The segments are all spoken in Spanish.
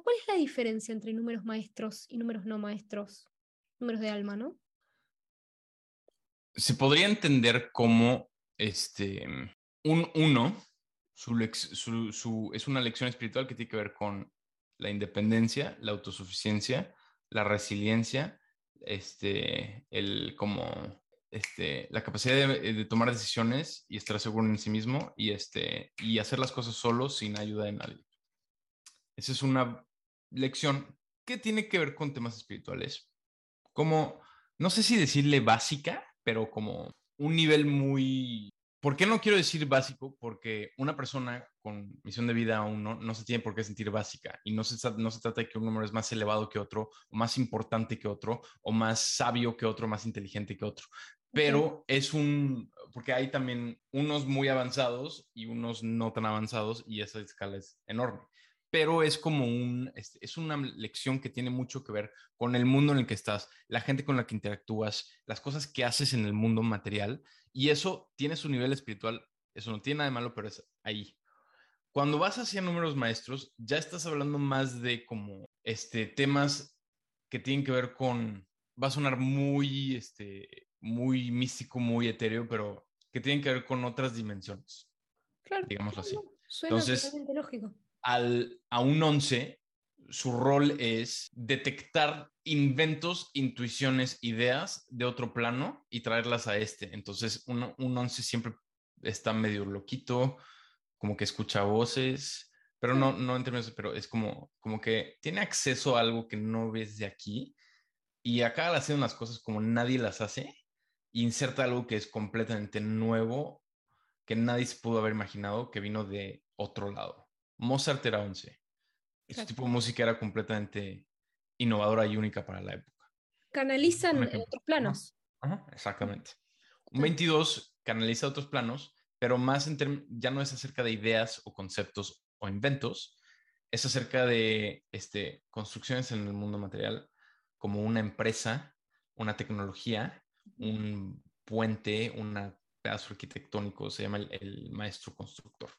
¿Cuál es la diferencia entre números maestros y números no maestros? Números de alma, ¿no? Se podría entender como este, un uno, su, es una lección espiritual que tiene que ver con la independencia, la autosuficiencia, la resiliencia, este, el como este, la capacidad de, tomar decisiones y estar seguro en sí mismo y, este, y hacer las cosas solo sin ayuda de nadie. Esa es una lección que tiene que ver con temas espirituales. Como, no sé si decirle básica, pero como un nivel muy... ¿Por qué no quiero decir básico? Porque una persona con misión de vida aún no, no se tiene por qué sentir básica y no se, no se trata de que un número es más elevado que otro, o más importante que otro, o más sabio que otro, más inteligente que otro. Pero es un, porque hay también unos muy avanzados y unos no tan avanzados y esa escala es enorme pero es como un, es, es, una lección que tiene mucho que ver con el mundo en el que estás, la gente con la que interactúas, las cosas que haces en el mundo material, y eso tiene su nivel espiritual, eso no tiene nada de malo, pero es ahí. Cuando vas hacia números maestros, ya estás hablando más de como este, temas que tienen que ver con, va a sonar muy, este, muy místico, muy etéreo, pero que tienen que ver con otras dimensiones. Claro. Digámoslo así. Suena Entonces, lógico al, a un 11, su rol es detectar inventos, intuiciones, ideas de otro plano y traerlas a este. Entonces, un, un 11 siempre está medio loquito, como que escucha voces, pero no, no en términos, pero es como, como que tiene acceso a algo que no ves de aquí y acaba haciendo las cosas como nadie las hace, inserta algo que es completamente nuevo, que nadie se pudo haber imaginado, que vino de otro lado. Mozart era 11. Ese tipo de música era completamente innovadora y única para la época. Canalizan otros planos. exactamente. Un 22 canaliza otros planos, pero más en ya no es acerca de ideas o conceptos o inventos, es acerca de este, construcciones en el mundo material, como una empresa, una tecnología, un puente, un pedazo arquitectónico, se llama el maestro constructor.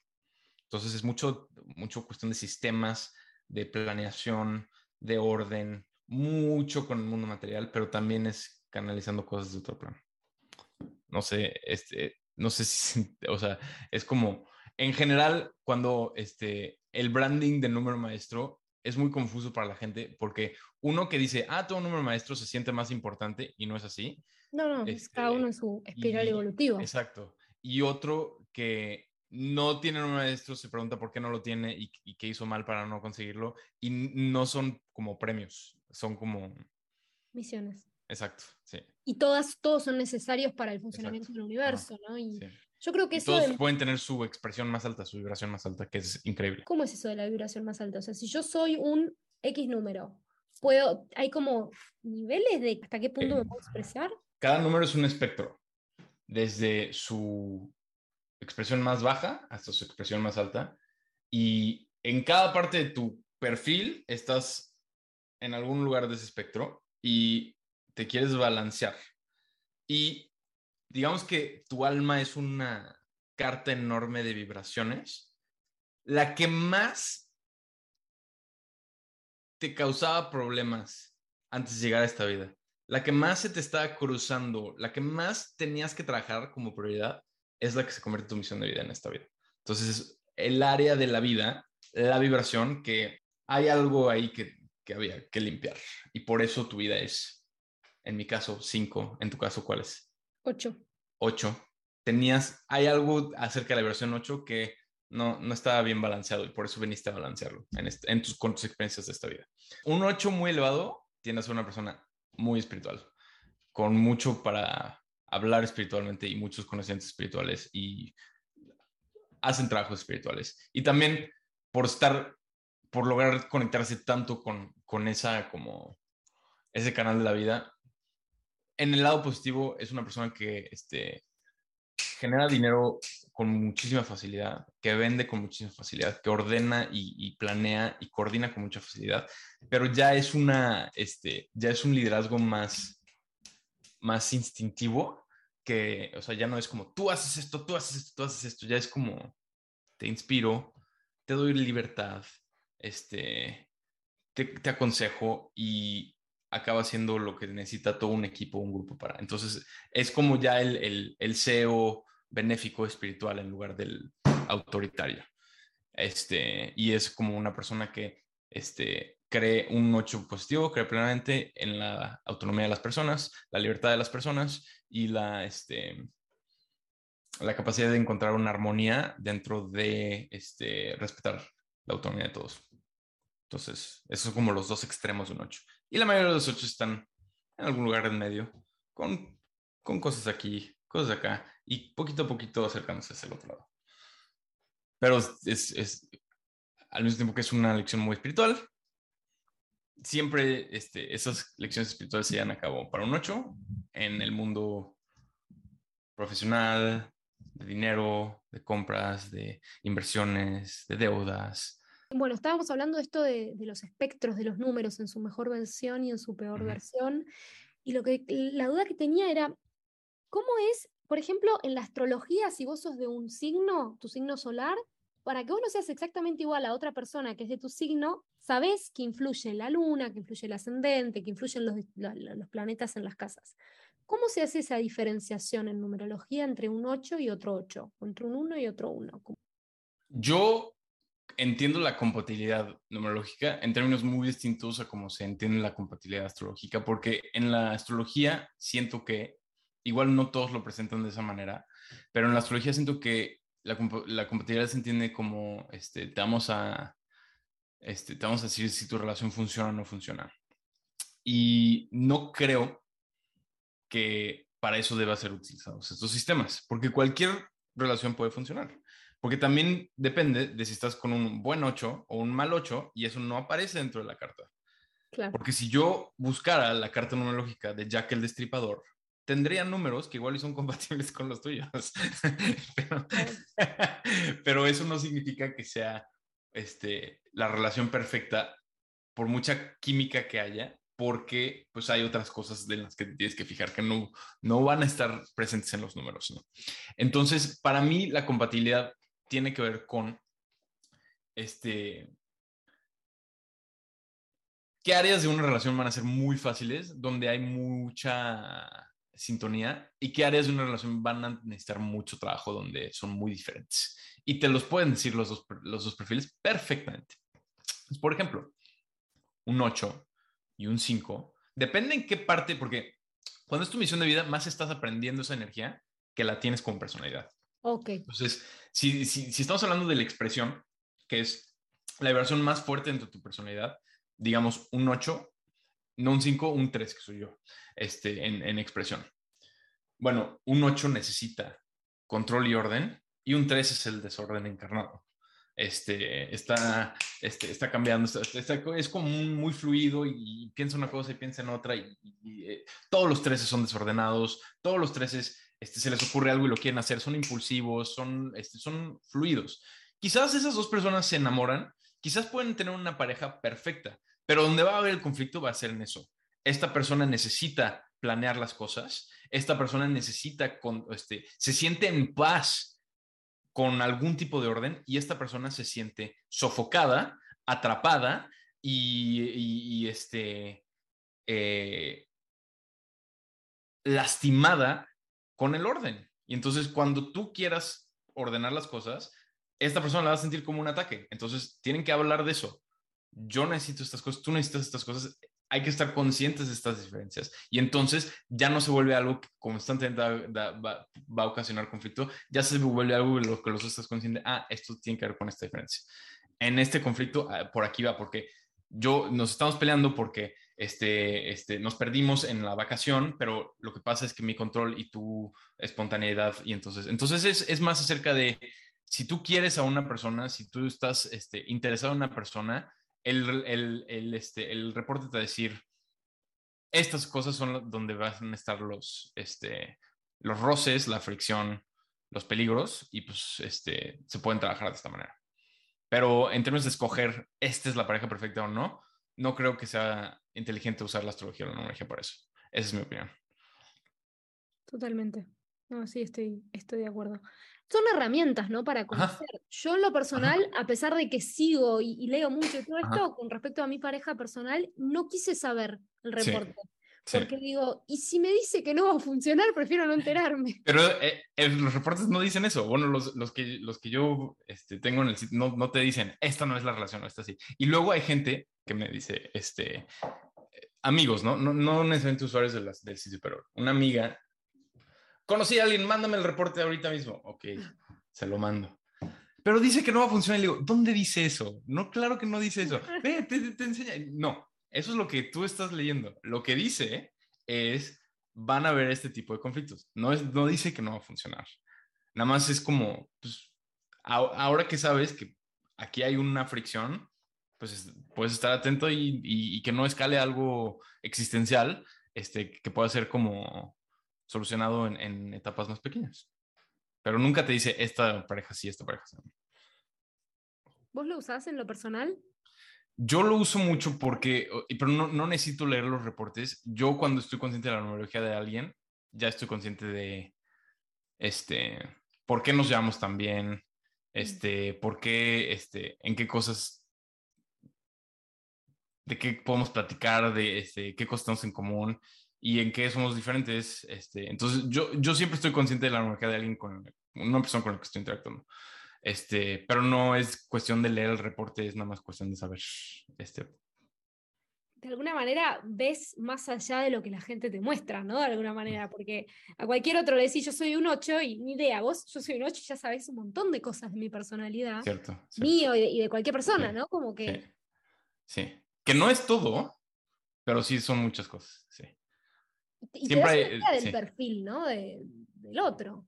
Entonces es mucho, mucho cuestión de sistemas, de planeación, de orden, mucho con el mundo material, pero también es canalizando cosas de otro plano. No sé, este, no sé si, o sea, es como, en general, cuando este, el branding del número maestro es muy confuso para la gente, porque uno que dice, ah, todo número maestro se siente más importante y no es así. No, no, cada uno en su espiral evolutivo. Exacto. Y otro que no tiene un maestro, se pregunta por qué no lo tiene y, qué hizo mal para no conseguirlo. Y no son como premios, son como... Misiones. Exacto, sí. Y todas, todos son necesarios para el funcionamiento del universo, ¿no? Y yo creo que eso... Todos pueden tener su expresión más alta, su vibración más alta, que es increíble. ¿Cómo es eso de la vibración más alta? O sea, si yo soy un X número, puedo, hay como niveles de hasta qué punto me puedo expresar. Cada número es un espectro. Desde su expresión más baja hasta su expresión más alta. Y en cada parte de tu perfil estás en algún lugar de ese espectro y te quieres balancear. Y digamos que tu alma es una carta enorme de vibraciones. La que más te causaba problemas antes de llegar a esta vida, la que más se te estaba cruzando, la que más tenías que trabajar como prioridad, es la que se convierte en tu misión de vida en esta vida. Entonces, el área de la vida, la vibración, que hay algo ahí que, que había que limpiar. Y por eso tu vida es, en mi caso, cinco. En tu caso, ¿cuál es? Ocho. Ocho. Tenías, hay algo acerca de la vibración ocho que no, no estaba bien balanceado y por eso viniste a balancearlo en, este, en tus, con tus experiencias de esta vida. Un ocho muy elevado tiene a ser una persona muy espiritual, con mucho para hablar espiritualmente y muchos conocimientos espirituales y hacen trabajos espirituales. Y también por estar, por lograr conectarse tanto con, con esa, como, ese canal de la vida. En el lado positivo, es una persona que este, genera dinero con muchísima facilidad, que vende con muchísima facilidad, que ordena y, planea y coordina con mucha facilidad, pero ya es una, este, ya es un liderazgo más, más instintivo que, o sea, ya no es como tú haces esto, tú haces esto, tú haces esto, ya es como te inspiro, te doy libertad, este, te, te aconsejo y acaba siendo lo que necesita todo un equipo, un grupo para. Entonces, es como ya el, el, el CEO benéfico espiritual en lugar del autoritario. Este, y es como una persona que este, cree un 8 positivo, cree plenamente en la autonomía de las personas, la libertad de las personas y la, este, la capacidad de encontrar una armonía dentro de este, respetar la autonomía de todos. Entonces, esos son como los dos extremos de un 8. Y la mayoría de los 8 están en algún lugar en medio, con, con cosas aquí, cosas acá, y poquito a poquito acercándose hacia el otro lado. Pero es, es, al mismo tiempo que es una lección muy espiritual, siempre este, esas lecciones espirituales se llevan a cabo para un 8 en el mundo profesional, de dinero, de compras, de inversiones, de deudas. Bueno, estábamos hablando de esto de, de los espectros de los números en su mejor versión y en su peor versión. Y lo que la duda que tenía era, ¿cómo es, por ejemplo, en la astrología, si vos sos de un signo, tu signo solar, para que vos no seas exactamente igual a otra persona que es de tu signo, sabés que influye la luna, que influye el ascendente, que influyen los, los planetas en las casas. ¿Cómo se hace esa diferenciación en numerología entre un 8 y otro 8? O entre un 1 y otro 1. Yo entiendo la compatibilidad numerológica en términos muy distintos a cómo se entiende la compatibilidad astrológica, porque en la astrología siento que, igual no todos lo presentan de esa manera, pero en la astrología siento que la, la compatibilidad se entiende como, este, te vamos a, este, te vamos a decir si tu relación funciona o no funciona. Y no creo que para eso deba ser utilizados estos sistemas, porque cualquier relación puede funcionar. Porque también depende de si estás con un buen 8 o un mal 8 y eso no aparece dentro de la carta. Claro. Porque si yo buscara la carta numerológica de Jack el Destripador, tendría números que igual son compatibles con los tuyos. pero, pero eso no significa que sea este, la relación perfecta por mucha química que haya, porque pues hay otras cosas de las que te tienes que fijar que no, no van a estar presentes en los números. ¿no? Entonces, para mí la compatibilidad tiene que ver con este, qué áreas de una relación van a ser muy fáciles, donde hay mucha sintonía, y qué áreas de una relación van a necesitar mucho trabajo, donde son muy diferentes. Y te los pueden decir los dos, los dos perfiles perfectamente. Por ejemplo, un 8 y un 5, depende en qué parte, porque cuando es tu misión de vida, más estás aprendiendo esa energía que la tienes con personalidad. Ok. Entonces, si, si, si estamos hablando de la expresión, que es la vibración más fuerte dentro de tu personalidad, digamos un 8, no un 5, un 3, que soy yo, este, en, en expresión. Bueno, un 8 necesita control y orden, y un 3 es el desorden encarnado. Este, está, este, está cambiando, está, es como muy fluido y, piensa una cosa y piensa en otra, y, eh, todos los 13 son desordenados, todos los 13 este, se les ocurre algo y lo quieren hacer, son impulsivos, son, este, son fluidos. Quizás esas dos personas se enamoran, quizás pueden tener una pareja perfecta, pero donde va a haber el conflicto va a ser en eso. Esta persona necesita planear las cosas, esta persona necesita, con, este, se siente en paz con algún tipo de orden y esta persona se siente sofocada, atrapada y, este, eh, lastimada con el orden. Y entonces cuando tú quieras ordenar las cosas, esta persona la va a sentir como un ataque. Entonces tienen que hablar de eso. Yo necesito estas cosas, tú necesitas estas cosas. Hay que estar conscientes de estas diferencias. Y entonces ya no se vuelve algo que constantemente da, da, va, va, a ocasionar conflicto, ya se vuelve algo de lo que los dos estás consciente. Ah, esto tiene que ver con esta diferencia. En este conflicto, por aquí va, porque yo nos estamos peleando porque este, este, nos perdimos en la vacación, pero lo que pasa es que mi control y tu espontaneidad, y entonces, entonces es, es más acerca de si tú quieres a una persona, si tú estás este, interesado en una persona, el, el, este, el reporte te va a decir, estas cosas son donde van a estar los, este, los roces, la fricción, los peligros, y pues este, se pueden trabajar de esta manera. Pero en términos de escoger, esta es la pareja perfecta o no, no creo que sea inteligente usar la astrología o la numerología para eso. Esa es mi opinión. Totalmente. No, sí, estoy, estoy de acuerdo. Son herramientas, ¿no? Para conocer. Yo en lo personal, a pesar de que sigo y, leo mucho y todo esto, con respecto a mi pareja personal, no quise saber el reporte. Porque digo, y si me dice que no va a funcionar, prefiero no enterarme. Pero eh, eh, los reportes no dicen eso. Bueno, los, los que, los que yo este, tengo en el sitio no, no, te dicen, esta no es la relación, no está así. Y luego hay gente que me dice, este, amigos, ¿no? No, no necesariamente usuarios de las, del sitio, pero una amiga, conocí a alguien, mándame el reporte ahorita mismo. Ok, se lo mando. Pero dice que no va a funcionar. Y le digo, ¿dónde dice eso? No, claro que no dice eso. Ve, te, te enseña. No, eso es lo que tú estás leyendo. Lo que dice es, van a haber este tipo de conflictos. No, es, no dice que no va a funcionar. Nada más es como, pues, ahora que sabes que aquí hay una fricción, pues puedes estar atento y, que no escale algo existencial, este, que pueda ser como solucionado en, en, etapas más pequeñas. Pero nunca te dice esta pareja sí, esta pareja sí. ¿Vos lo usás en lo personal? Yo lo uso mucho porque, pero no, no, necesito leer los reportes. Yo cuando estoy consciente de la numerología de alguien, ya estoy consciente de, este, por qué nos llevamos tan bien, este, por qué, este, en qué cosas, de qué podemos platicar, de este, qué cosas tenemos en común y en qué somos diferentes. Este, entonces, yo, yo siempre estoy consciente de la numerología de alguien con una persona con la que estoy interactuando. Este, pero no es cuestión de leer el reporte, es nada más cuestión de saber. Este. De alguna manera ves más allá de lo que la gente te muestra, ¿no? De alguna manera, porque a cualquier otro le decís yo soy un 8 y ni idea, vos yo soy un 8 y ya sabes un montón de cosas de mi personalidad, cierto, mío y de, cualquier persona, ¿no? Como que... Sí. que no es todo, pero sí son muchas cosas, sí. Y Siempre te das del perfil, ¿no? del otro.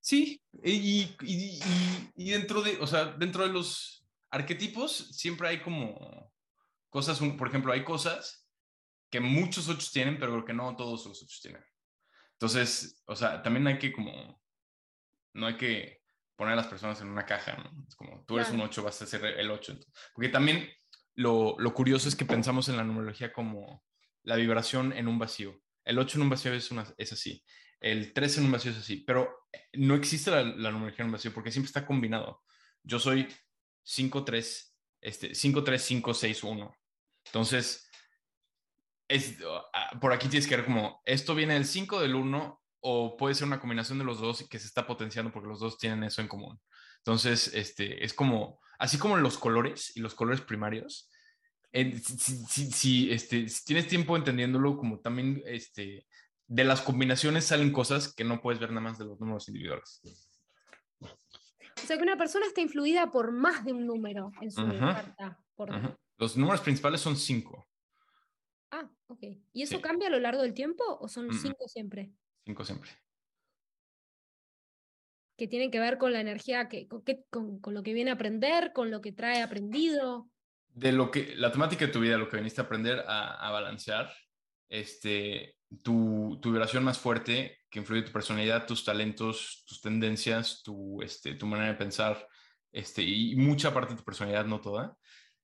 Sí, y, y, dentro de, o sea, dentro de los arquetipos siempre hay como cosas, por ejemplo, hay cosas que muchos otros tienen, pero que no todos los otros tienen. Entonces, o sea, también hay que como, no hay que poner a las personas en una caja, ¿no? Es como, tú eres un 8, vas a ser el 8. Porque también lo, lo curioso es que pensamos en la numerología como la vibración en un vacío. El 8 en un vacío es, una, es así el 3 en un vacío es así, pero no existe la, la numerología en un vacío porque siempre está combinado. Yo soy 5, 3, este, 5, 3, 5, 6, 1. Entonces, es, ah, por aquí tienes que ver como, esto viene del 5, del 1, o puede ser una combinación de los dos que se está potenciando porque los dos tienen eso en común. Entonces, este, es como, así como los colores y los colores primarios, si, si, este, si, tienes tiempo entendiéndolo, como también este, de las combinaciones salen cosas que no puedes ver nada más de los números individuales. O sea que una persona está influida por más de un número en su carta. Los números principales son cinco. Ah, ok. ¿Y eso cambia a lo largo del tiempo o son cinco siempre? Cinco siempre. Que tienen que ver con la energía, que, con, lo que viene a aprender, con lo que trae aprendido. De lo que, la temática de tu vida, lo que viniste a aprender a, a balancear, este, tu, tu, vibración más fuerte que influye tu personalidad, tus talentos, tus tendencias, tu, este, tu manera de pensar, este, y mucha parte de tu personalidad, no toda.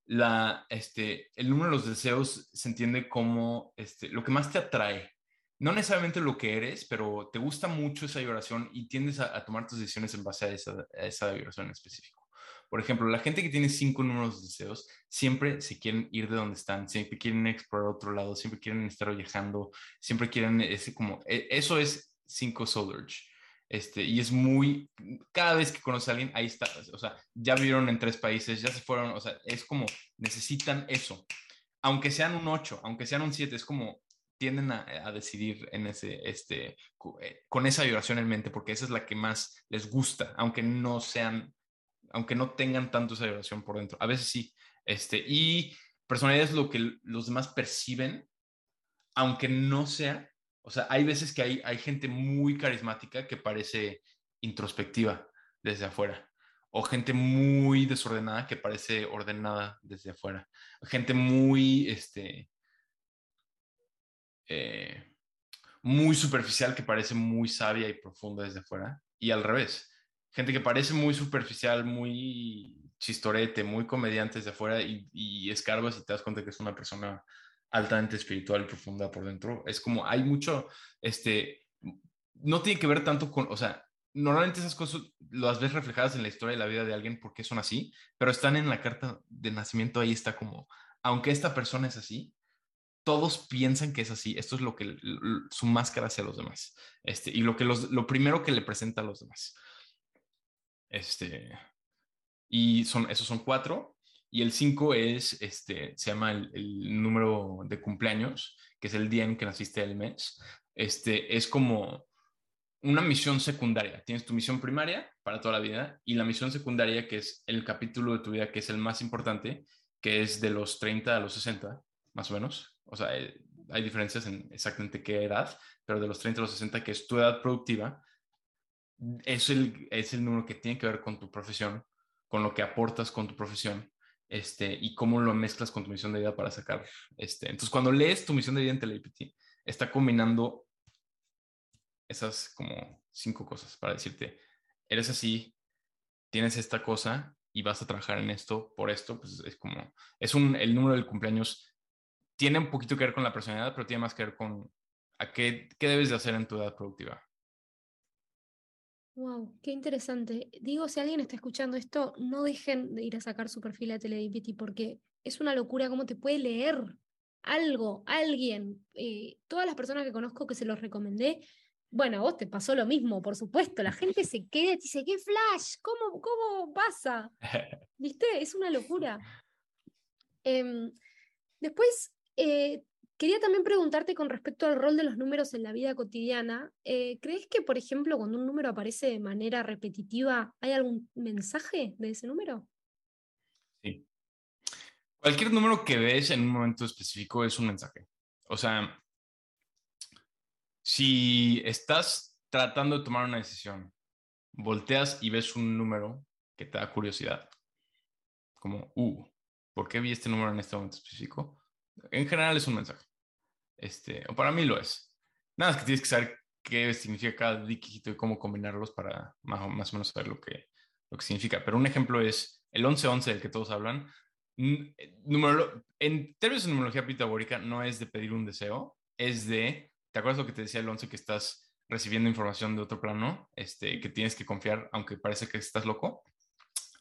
La, este, el número de los deseos se entiende como este, lo que más te atrae. No necesariamente lo que eres, pero te gusta mucho esa vibración y tiendes a, tomar tus decisiones en base a esa, a esa vibración en específico. Por ejemplo, la gente que tiene cinco números de deseos siempre se quieren ir de donde están, siempre quieren explorar otro lado, siempre quieren estar viajando, siempre quieren ese como, e, eso es cinco Soul Este, y es muy, cada vez que conoce a alguien, ahí está, o sea, ya vivieron en tres países, ya se fueron, o sea, es como, necesitan eso. Aunque sean un 8, aunque sean un 7, es como, tienden a, a, decidir en ese, este, eh, con esa vibración en mente, porque esa es la que más les gusta, aunque no sean aunque no tengan tanto esa vibración por dentro. A veces sí. Este, y personalidad es lo que los demás perciben, aunque no sea. O sea, hay veces que hay, hay gente muy carismática que parece introspectiva desde afuera. O gente muy desordenada que parece ordenada desde afuera. Gente muy, este, eh, muy superficial que parece muy sabia y profunda desde afuera. Y al revés gente que parece muy superficial, muy chistorete, muy comediante desde afuera y, y escarbas y te das cuenta que es una persona altamente espiritual y profunda por dentro. Es como hay mucho, este, no tiene que ver tanto con, o sea, normalmente esas cosas las ves reflejadas en la historia de la vida de alguien porque son así, pero están en la carta de nacimiento, ahí está como, aunque esta persona es así, todos piensan que es así. Esto es lo que su máscara hacia los demás. Este, y lo que los, lo primero que le presenta a los demás. Este, y son, esos son cuatro. Y el cinco es, este, se llama el, número de cumpleaños, que es el día en que naciste el mes. Este, es como una misión secundaria. Tienes tu misión primaria para toda la vida y la misión secundaria, que es el capítulo de tu vida que es el más importante, que es de los 30 a los 60, más o menos o sea, eh, hay diferencias en exactamente qué edad, pero de los 30 a los 60, que es tu edad productiva, es el, es el número que tiene que ver con tu profesión, con lo que aportas con tu profesión, este, y cómo lo mezclas con tu misión de vida para sacar, este. Entonces, cuando lees tu misión de vida en Telepity, está combinando esas como cinco cosas para decirte, eres así, tienes esta cosa y vas a trabajar en esto por esto, pues es como, es un, el número del cumpleaños tiene un poquito que ver con la personalidad, pero tiene más que ver con a qué, qué debes de hacer en tu edad productiva. Wow, qué interesante. Digo, si alguien está escuchando esto, no dejen de ir a sacar su perfil a Teledipity porque es una locura cómo te puede leer algo, alguien. Eh, todas las personas que conozco que se los recomendé, bueno, a vos te pasó lo mismo, por supuesto. La gente se queda y dice, ¿qué flash? ¿Cómo, cómo pasa? ¿Viste? Es una locura. Em, después, eh, quería también preguntarte con respecto al rol de los números en la vida cotidiana. Eh, ¿Crees que, por ejemplo, cuando un número aparece de manera repetitiva, hay algún mensaje de ese número? Sí. Cualquier número que ves en un momento específico es un mensaje. O sea, si estás tratando de tomar una decisión, volteas y ves un número que te da curiosidad, como, uh, ¿por qué vi este número en este momento específico? En general es un mensaje. Este, o para mí lo es. Nada más que tienes que saber qué significa cada dígito y cómo combinarlos para más o, más o menos saber lo que, lo que significa. Pero un ejemplo es el 1111 del que todos hablan. Número, en términos de numerología pitagórica no es de pedir un deseo, es de, ¿te acuerdas lo que te decía el 11 que estás recibiendo información de otro plano, este, que tienes que confiar aunque parece que estás loco?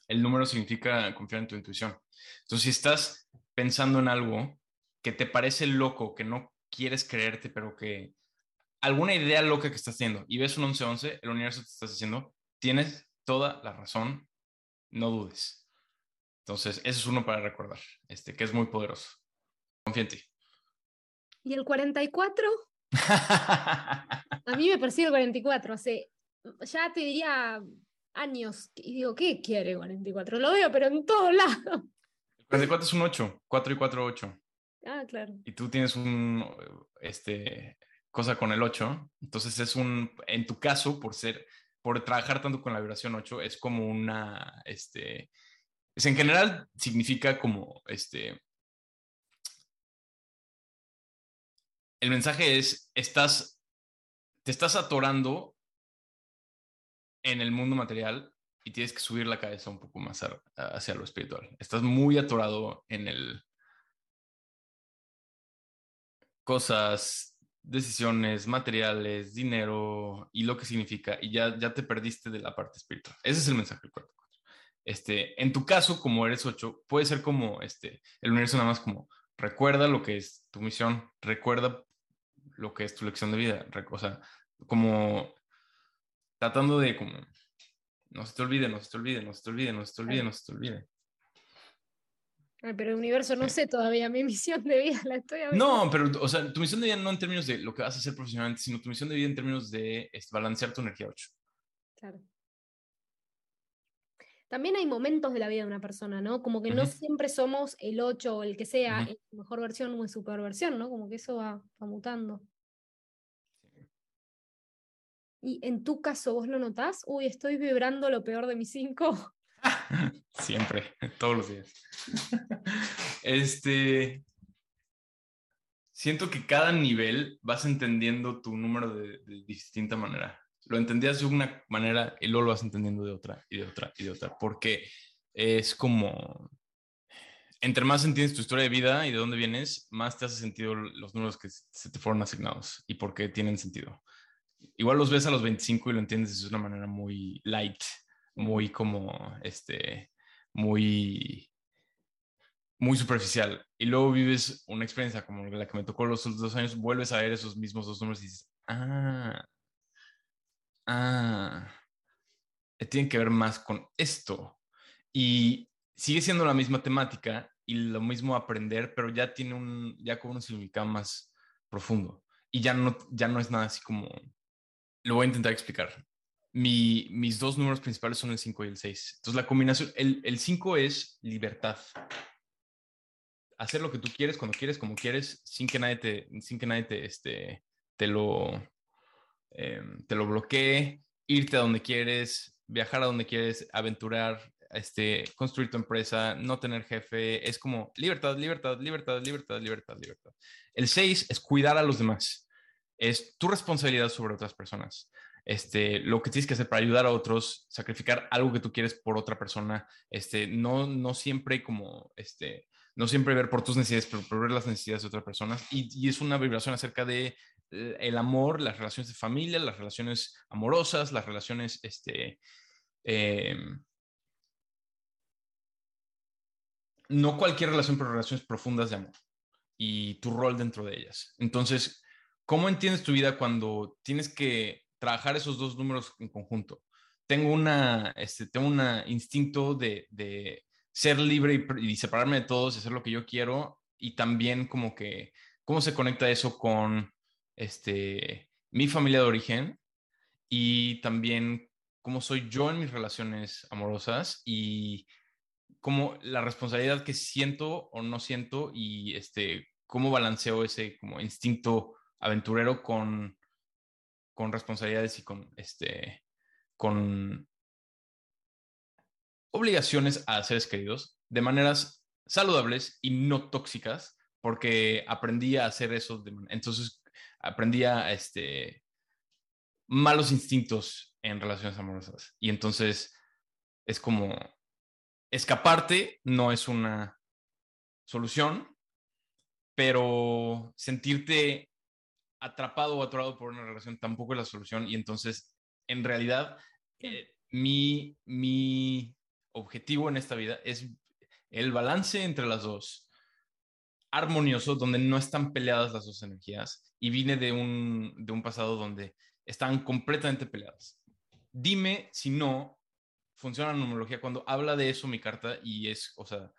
El número significa confiar en tu intuición. Entonces, si estás pensando en algo que te parece loco, que no quieres creerte, pero que alguna idea loca que estás teniendo y ves un 11-11, el universo te está diciendo, tienes toda la razón, no dudes. Entonces, ese es uno para recordar, este, que es muy poderoso. Confía en ti. ¿Y el 44? A mí me persigue el 44, hace, ya te diría años, y digo, ¿qué quiere 44? Lo veo, pero en todos lados. El 44 es un 8, 4 y 4, 8. Ah, claro. Y tú tienes un, este, cosa con el 8, entonces es un, en tu caso, por ser, por trabajar tanto con la vibración 8, es como una, este, es en general significa como, este, el mensaje es, estás, te estás atorando en el mundo material y tienes que subir la cabeza un poco más hacia lo espiritual. Estás muy atorado en el, cosas, decisiones, materiales, dinero y lo que significa, y ya, ya te perdiste de la parte espiritual. Ese es el mensaje del cuarto. Este, en tu caso, como eres ocho, puede ser como este, el universo nada más como recuerda lo que es tu misión, recuerda lo que es tu lección de vida, o sea, como tratando de como no se te olvide, no se te olvide, no se te olvide, no se te olvide, no se te olvide pero el universo no sé todavía, mi misión de vida la estoy hablando. No, pero, o sea, tu misión de vida no en términos de lo que vas a hacer profesionalmente, sino tu misión de vida en términos de balancear tu energía 8. Claro. También hay momentos de la vida de una persona, ¿no? Como que no siempre somos el 8 o el que sea, en mejor versión o en su peor versión, ¿no? Como que eso va, va mutando. Y en tu caso, ¿vos lo notás? Uy, estoy vibrando lo peor de mis 5. Siempre, todos los días. Este. Siento que cada nivel vas entendiendo tu número de, distinta manera. Lo entendías de una manera y luego lo vas entendiendo de otra y de otra y de otra. Porque es como. Entre más entiendes tu historia de vida y de dónde vienes, más te hace sentido los números que se te fueron asignados y por qué tienen sentido. igual los ves a los 25 y lo entiendes de una manera muy light, muy como, este, muy, muy superficial. Y luego vives una experiencia como la que me tocó los dos años, vuelves a ver esos mismos dos números y dices, ah, ah, tienen que ver más con esto. Y sigue siendo la misma temática y lo mismo aprender, pero ya tiene un, ya con un significado más profundo. Y ya no, ya no es nada así como, lo voy a intentar explicar. Mi, mis dos números principales son el 5 y el 6. Entonces la combinación, el 5 es libertad. Hacer lo que tú quieres, cuando quieres, como quieres, sin que nadie te, sin que nadie te, este, te lo, em, te lo bloquee, irte a donde quieres, viajar a donde quieres, aventurar, este, construir tu empresa, no tener jefe, es como libertad, libertad, libertad, libertad, libertad, libertad. El 6 es cuidar a los demás, es tu responsabilidad sobre otras personas. Este, lo que tienes que hacer para ayudar a otros, sacrificar algo que tú quieres por otra persona, este, no, no siempre como, este, no siempre ver por tus necesidades, pero por ver las necesidades de otras personas. Y, y es una vibración acerca de eh, el amor, las relaciones de familia, las relaciones amorosas, las relaciones, este, eh, no cualquier relación, pero relaciones profundas de amor y tu rol dentro de ellas. Entonces, ¿cómo entiendes tu vida cuando tienes que trabajar esos dos números en conjunto? Tengo una, este, tengo un instinto de, de, ser libre y, y, separarme de todos y hacer lo que yo quiero y también como que, ¿cómo se conecta eso con este, mi familia de origen y también cómo soy yo en mis relaciones amorosas y como la responsabilidad que siento o no siento y este, cómo balanceo ese como instinto aventurero con, con responsabilidades y con, este, con obligaciones a seres queridos de maneras saludables y no tóxicas, porque aprendí a hacer eso. entonces aprendí a este, malos instintos en relaciones amorosas. Y entonces es como escaparte no es una solución, pero sentirte atrapado o atorado por una relación tampoco es la solución. Y entonces, en realidad, eh, mi, mi objetivo en esta vida es el balance entre las dos, armonioso, donde no están peleadas las dos energías. Y vine de un, de un pasado donde están completamente peleadas. Dime si no funciona la numerología cuando habla de eso mi carta y es, o sea,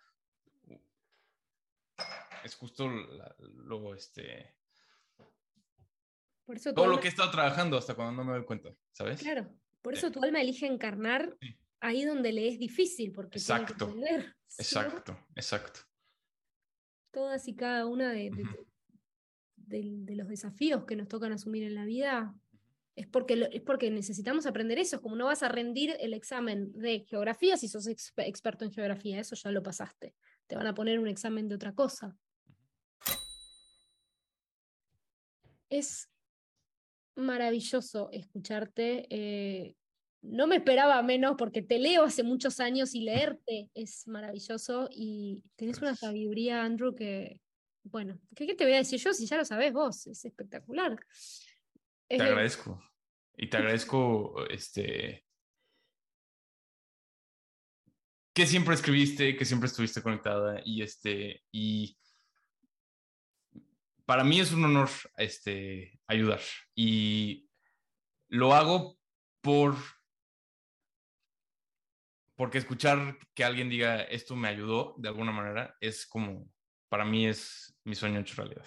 es justo lo, este... Por eso todo lo que he estado trabajando hasta cuando no me doy cuenta, ¿sabes? Claro, por eso tu alma elige encarnar ahí donde le es difícil, porque exacto, exacto, exacto. Todas y cada una de, de, los desafíos que nos tocan asumir en la vida es porque, es porque necesitamos aprender eso. Es como no vas a rendir el examen de geografía si sos experto en geografía, eso ya lo pasaste. Te van a poner un examen de otra cosa. Es maravilloso escucharte. Eh, no me esperaba menos porque te leo hace muchos años y leerte es maravilloso y tenés una sabiduría, Andrew, que, bueno, ¿qué, te voy a decir yo si ya lo sabes vos? Es espectacular. Te agradezco. Y te agradezco, este, que siempre escribiste, que siempre estuviste conectada y este, y para mí es un honor, este, ayudar y lo hago por, porque escuchar que alguien diga esto me ayudó de alguna manera es como, para mí es mi sueño hecho realidad.